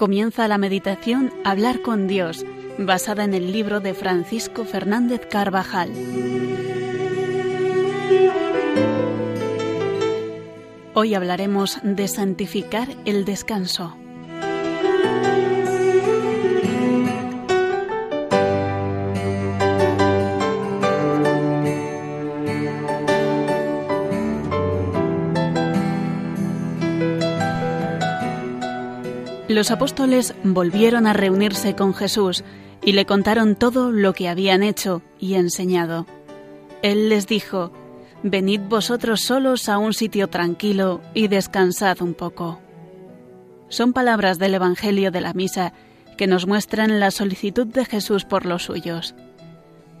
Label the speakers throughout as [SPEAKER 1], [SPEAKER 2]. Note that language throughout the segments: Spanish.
[SPEAKER 1] comienza la meditación Hablar con Dios, basada en el libro de Francisco Fernández Carvajal. Hoy hablaremos de santificar el descanso. Los apóstoles volvieron a reunirse con Jesús y le contaron todo lo que habían hecho y enseñado. Él les dijo, Venid vosotros solos a un sitio tranquilo y descansad un poco. Son palabras del Evangelio de la Misa que nos muestran la solicitud de Jesús por los suyos.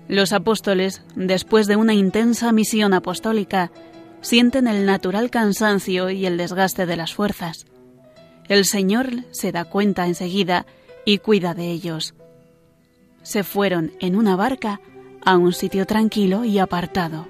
[SPEAKER 1] Los apóstoles, después de una intensa misión apostólica, sienten el natural cansancio y el desgaste de las fuerzas. El Señor se da cuenta enseguida y cuida de ellos. Se fueron en una barca a un sitio tranquilo y apartado.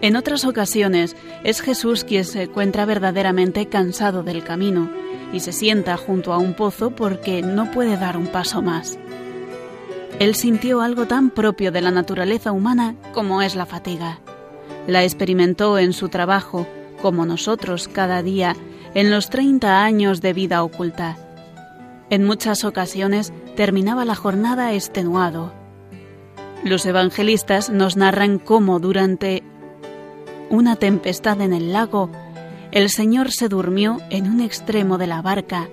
[SPEAKER 1] En otras ocasiones es Jesús quien se encuentra verdaderamente cansado del camino y se sienta junto a un pozo porque no puede dar un paso más. Él sintió algo tan propio de la naturaleza humana como es la fatiga. La experimentó en su trabajo, como nosotros cada día, en los 30 años de vida oculta. En muchas ocasiones terminaba la jornada extenuado. Los evangelistas nos narran cómo durante una tempestad en el lago, el Señor se durmió en un extremo de la barca.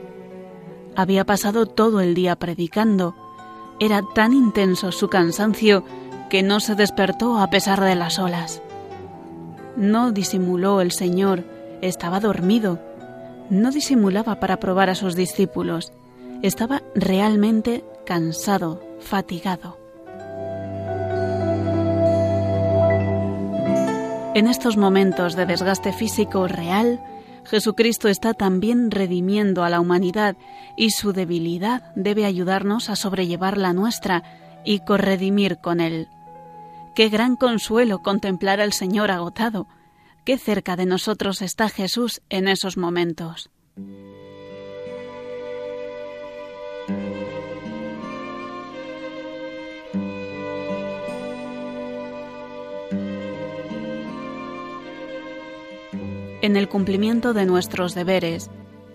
[SPEAKER 1] Había pasado todo el día predicando. Era tan intenso su cansancio que no se despertó a pesar de las olas. No disimuló el Señor, estaba dormido. No disimulaba para probar a sus discípulos. Estaba realmente cansado, fatigado. En estos momentos de desgaste físico real, Jesucristo está también redimiendo a la humanidad y su debilidad debe ayudarnos a sobrellevar la nuestra y corredimir con Él. Qué gran consuelo contemplar al Señor agotado. Qué cerca de nosotros está Jesús en esos momentos. En el cumplimiento de nuestros deberes,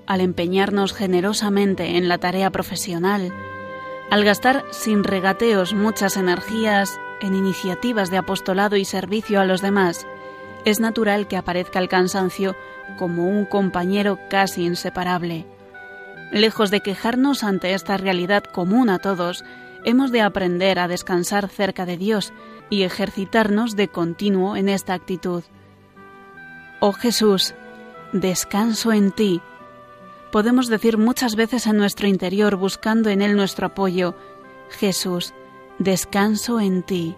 [SPEAKER 1] al empeñarnos generosamente en la tarea profesional, al gastar sin regateos muchas energías en iniciativas de apostolado y servicio a los demás, es natural que aparezca el cansancio como un compañero casi inseparable. Lejos de quejarnos ante esta realidad común a todos, hemos de aprender a descansar cerca de Dios y ejercitarnos de continuo en esta actitud. Oh Jesús, descanso en ti. Podemos decir muchas veces en nuestro interior buscando en Él nuestro apoyo, Jesús, descanso en ti.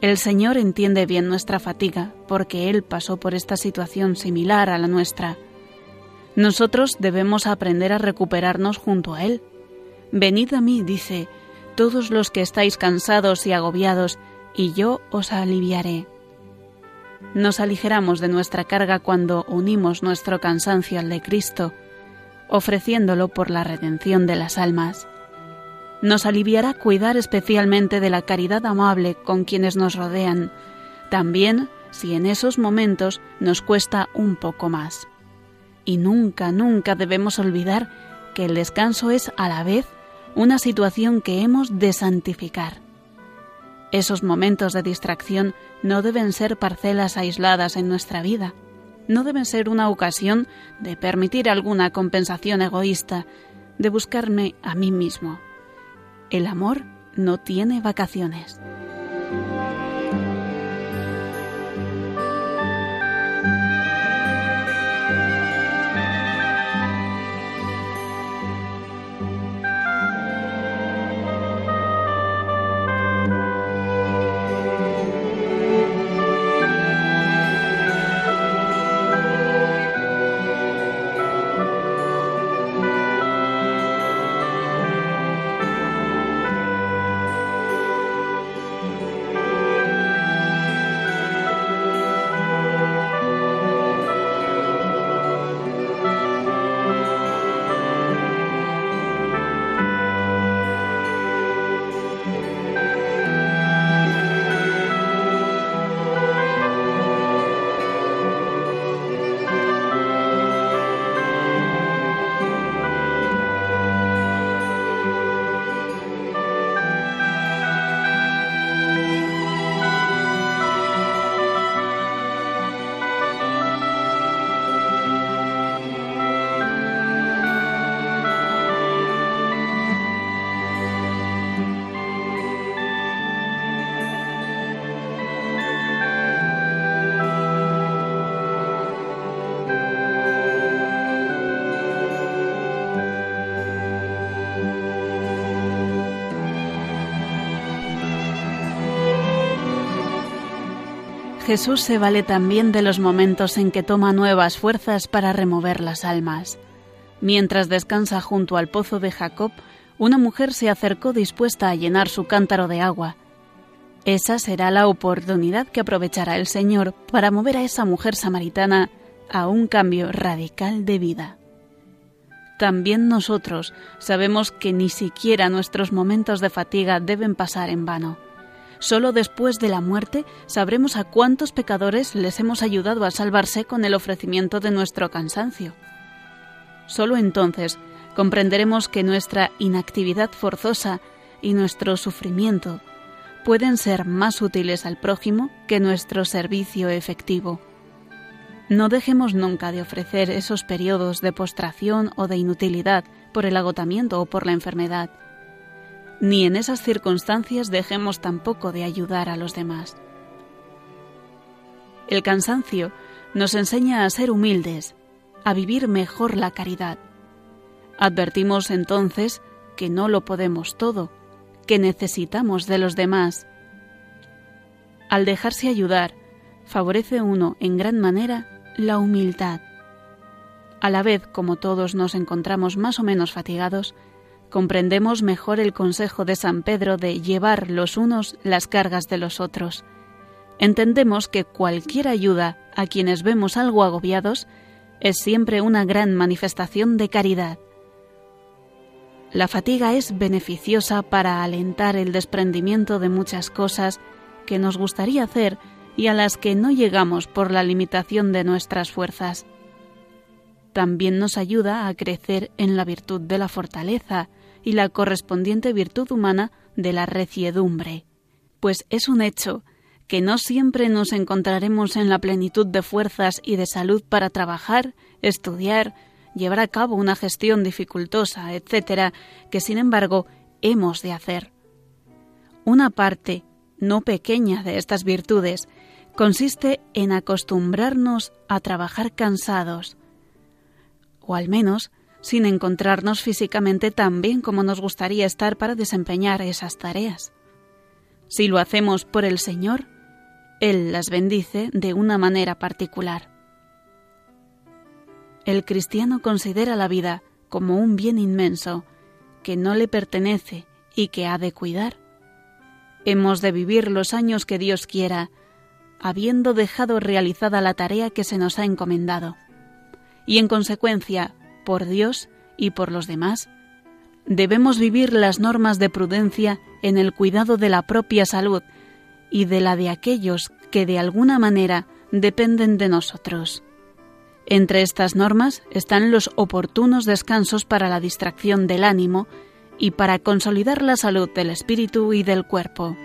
[SPEAKER 1] El Señor entiende bien nuestra fatiga porque Él pasó por esta situación similar a la nuestra. Nosotros debemos aprender a recuperarnos junto a Él. Venid a mí, dice, todos los que estáis cansados y agobiados, y yo os aliviaré. Nos aligeramos de nuestra carga cuando unimos nuestro cansancio al de Cristo, ofreciéndolo por la redención de las almas nos aliviará cuidar especialmente de la caridad amable con quienes nos rodean, también si en esos momentos nos cuesta un poco más. Y nunca, nunca debemos olvidar que el descanso es a la vez una situación que hemos de santificar. Esos momentos de distracción no deben ser parcelas aisladas en nuestra vida, no deben ser una ocasión de permitir alguna compensación egoísta, de buscarme a mí mismo. El amor no tiene vacaciones. Jesús se vale también de los momentos en que toma nuevas fuerzas para remover las almas. Mientras descansa junto al pozo de Jacob, una mujer se acercó dispuesta a llenar su cántaro de agua. Esa será la oportunidad que aprovechará el Señor para mover a esa mujer samaritana a un cambio radical de vida. También nosotros sabemos que ni siquiera nuestros momentos de fatiga deben pasar en vano. Solo después de la muerte sabremos a cuántos pecadores les hemos ayudado a salvarse con el ofrecimiento de nuestro cansancio. Solo entonces comprenderemos que nuestra inactividad forzosa y nuestro sufrimiento pueden ser más útiles al prójimo que nuestro servicio efectivo. No dejemos nunca de ofrecer esos periodos de postración o de inutilidad por el agotamiento o por la enfermedad. Ni en esas circunstancias dejemos tampoco de ayudar a los demás. El cansancio nos enseña a ser humildes, a vivir mejor la caridad. Advertimos entonces que no lo podemos todo, que necesitamos de los demás. Al dejarse ayudar, favorece uno en gran manera la humildad. A la vez, como todos nos encontramos más o menos fatigados, comprendemos mejor el consejo de San Pedro de llevar los unos las cargas de los otros. Entendemos que cualquier ayuda a quienes vemos algo agobiados es siempre una gran manifestación de caridad. La fatiga es beneficiosa para alentar el desprendimiento de muchas cosas que nos gustaría hacer y a las que no llegamos por la limitación de nuestras fuerzas. También nos ayuda a crecer en la virtud de la fortaleza y la correspondiente virtud humana de la reciedumbre, pues es un hecho que no siempre nos encontraremos en la plenitud de fuerzas y de salud para trabajar, estudiar, llevar a cabo una gestión dificultosa, etcétera, que sin embargo hemos de hacer. Una parte no pequeña de estas virtudes consiste en acostumbrarnos a trabajar cansados, o al menos sin encontrarnos físicamente tan bien como nos gustaría estar para desempeñar esas tareas. Si lo hacemos por el Señor, Él las bendice de una manera particular. El cristiano considera la vida como un bien inmenso que no le pertenece y que ha de cuidar. Hemos de vivir los años que Dios quiera, habiendo dejado realizada la tarea que se nos ha encomendado. Y en consecuencia, por Dios y por los demás, debemos vivir las normas de prudencia en el cuidado de la propia salud y de la de aquellos que de alguna manera dependen de nosotros. Entre estas normas están los oportunos descansos para la distracción del ánimo y para consolidar la salud del espíritu y del cuerpo.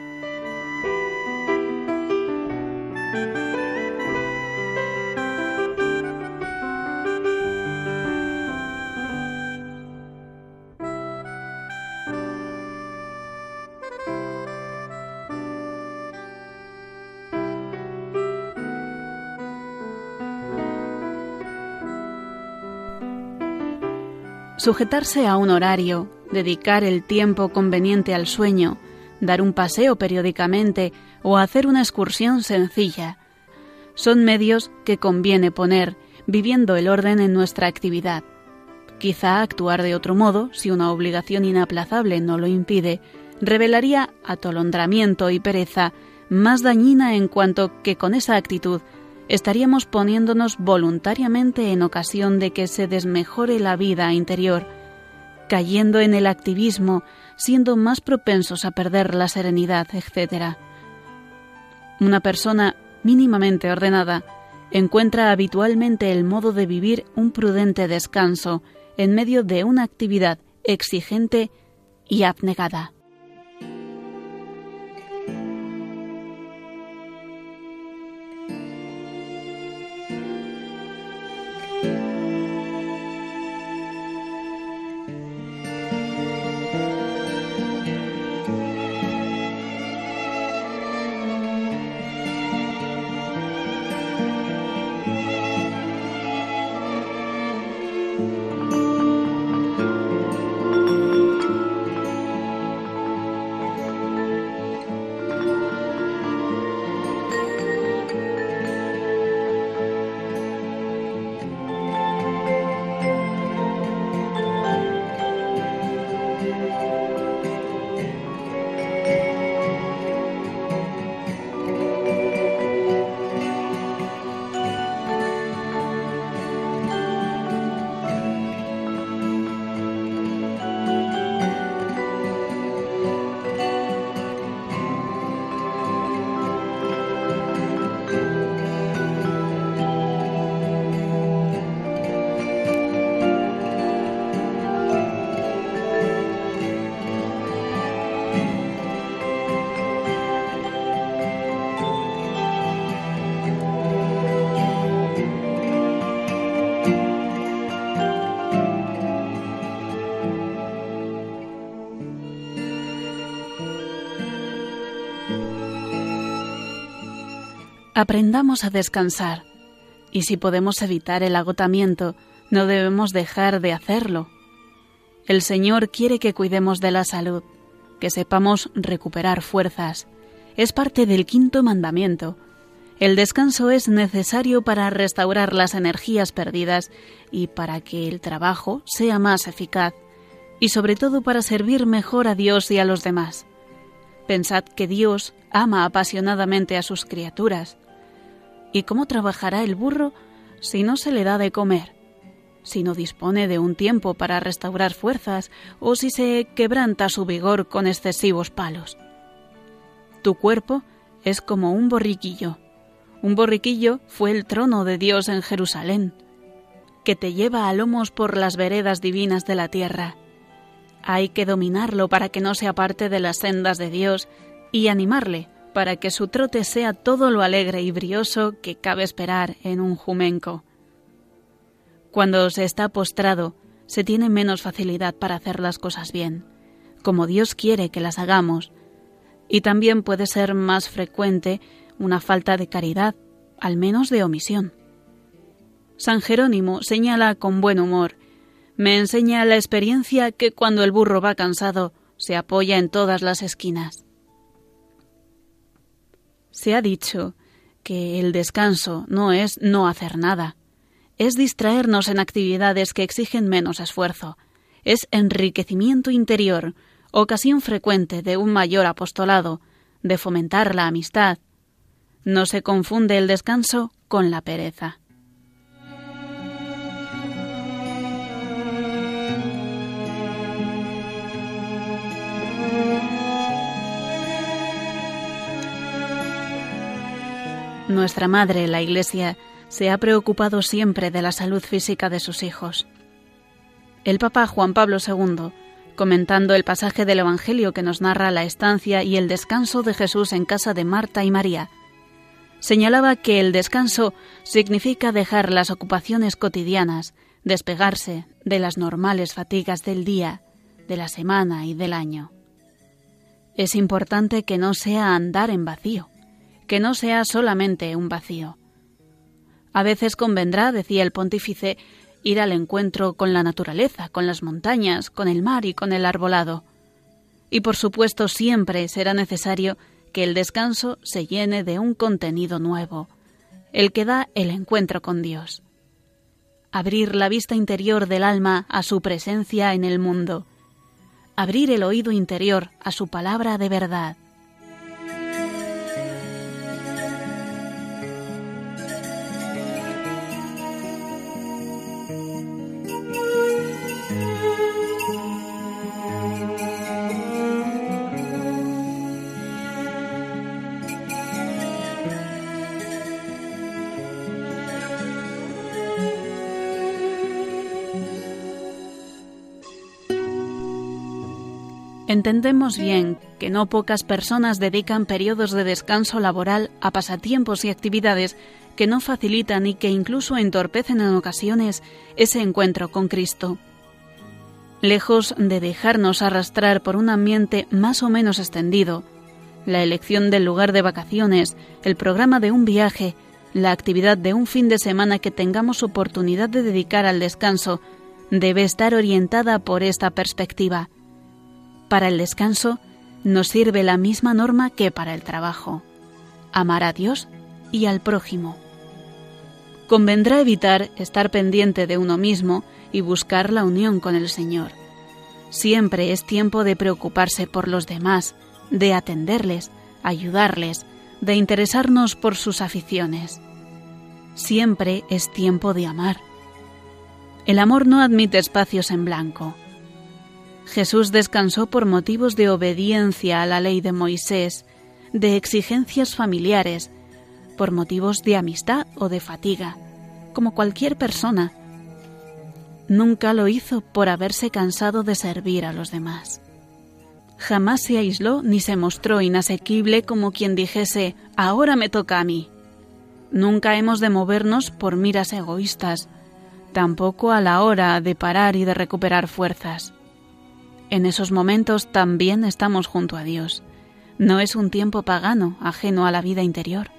[SPEAKER 1] Sujetarse a un horario, dedicar el tiempo conveniente al sueño, dar un paseo periódicamente o hacer una excursión sencilla, son medios que conviene poner viviendo el orden en nuestra actividad. Quizá actuar de otro modo, si una obligación inaplazable no lo impide, revelaría atolondramiento y pereza más dañina en cuanto que con esa actitud estaríamos poniéndonos voluntariamente en ocasión de que se desmejore la vida interior, cayendo en el activismo, siendo más propensos a perder la serenidad, etc. Una persona mínimamente ordenada encuentra habitualmente el modo de vivir un prudente descanso en medio de una actividad exigente y abnegada. Aprendamos a descansar y si podemos evitar el agotamiento, no debemos dejar de hacerlo. El Señor quiere que cuidemos de la salud, que sepamos recuperar fuerzas. Es parte del quinto mandamiento. El descanso es necesario para restaurar las energías perdidas y para que el trabajo sea más eficaz, y sobre todo para servir mejor a Dios y a los demás. Pensad que Dios ama apasionadamente a sus criaturas. ¿Y cómo trabajará el burro si no se le da de comer? Si no dispone de un tiempo para restaurar fuerzas o si se quebranta su vigor con excesivos palos. Tu cuerpo es como un borriquillo. Un borriquillo fue el trono de Dios en Jerusalén, que te lleva a lomos por las veredas divinas de la tierra. Hay que dominarlo para que no se aparte de las sendas de Dios y animarle para que su trote sea todo lo alegre y brioso que cabe esperar en un jumenco. Cuando se está postrado, se tiene menos facilidad para hacer las cosas bien, como Dios quiere que las hagamos, y también puede ser más frecuente una falta de caridad, al menos de omisión. San Jerónimo señala con buen humor, me enseña la experiencia que cuando el burro va cansado, se apoya en todas las esquinas. Se ha dicho que el descanso no es no hacer nada, es distraernos en actividades que exigen menos esfuerzo, es enriquecimiento interior, ocasión frecuente de un mayor apostolado, de fomentar la amistad. No se confunde el descanso con la pereza. Nuestra Madre, la Iglesia, se ha preocupado siempre de la salud física de sus hijos. El Papa Juan Pablo II, comentando el pasaje del Evangelio que nos narra la estancia y el descanso de Jesús en casa de Marta y María, señalaba que el descanso significa dejar las ocupaciones cotidianas, despegarse de las normales fatigas del día, de la semana y del año. Es importante que no sea andar en vacío, que no sea solamente un vacío. A veces convendrá, decía el pontífice, ir al encuentro con la naturaleza, con las montañas, con el mar y con el arbolado. Y por supuesto siempre será necesario que el descanso se llene de un contenido nuevo, el que da el encuentro con Dios. Abrir la vista interior del alma a su presencia en el mundo. Abrir el oído interior a su palabra de verdad Entendemos bien que no pocas personas dedican periodos de descanso laboral a pasatiempos y actividades que no facilitan y que incluso entorpecen en ocasiones ese encuentro con Cristo. Lejos de dejarnos arrastrar por un ambiente más o menos extendido, la elección del lugar de vacaciones, el programa de un viaje, la actividad de un fin de semana que tengamos oportunidad de dedicar al descanso, debe estar orientada por esta perspectiva para el descanso nos sirve la misma norma que para el trabajo, amar a Dios y al prójimo. Convendrá evitar estar pendiente de uno mismo y buscar la unión con el Señor. Siempre es tiempo de preocuparse por los demás, de atenderles, ayudarles, de interesarnos por sus aficiones. Siempre es tiempo de amar. El amor no admite espacios en blanco. Jesús descansó por motivos de obediencia a la ley de Moisés, de exigencias familiares, por motivos de amistad o de fatiga, como cualquier persona. Nunca lo hizo por haberse cansado de servir a los demás. Jamás se aisló ni se mostró inasequible como quien dijese, ahora me toca a mí. Nunca hemos de movernos por miras egoístas, tampoco a la hora de parar y de recuperar fuerzas. En esos momentos también estamos junto a Dios. No es un tiempo pagano, ajeno a la vida interior.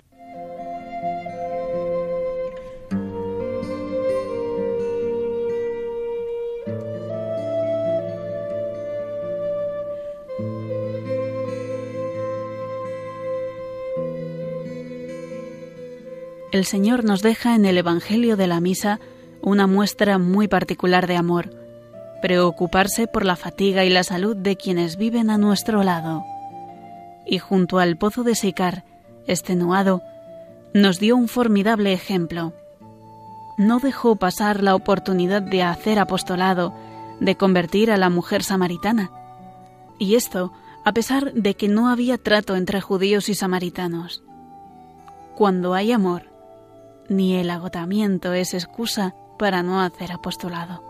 [SPEAKER 1] El Señor nos deja en el Evangelio de la Misa una muestra muy particular de amor, preocuparse por la fatiga y la salud de quienes viven a nuestro lado. Y junto al pozo de Sicar, extenuado, nos dio un formidable ejemplo. No dejó pasar la oportunidad de hacer apostolado, de convertir a la mujer samaritana. Y esto a pesar de que no había trato entre judíos y samaritanos. Cuando hay amor, ni el agotamiento es excusa para no hacer apostolado.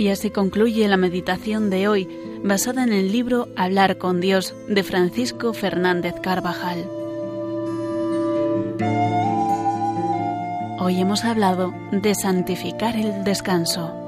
[SPEAKER 1] Y así concluye la meditación de hoy, basada en el libro Hablar con Dios de Francisco Fernández Carvajal. Hoy hemos hablado de santificar el descanso.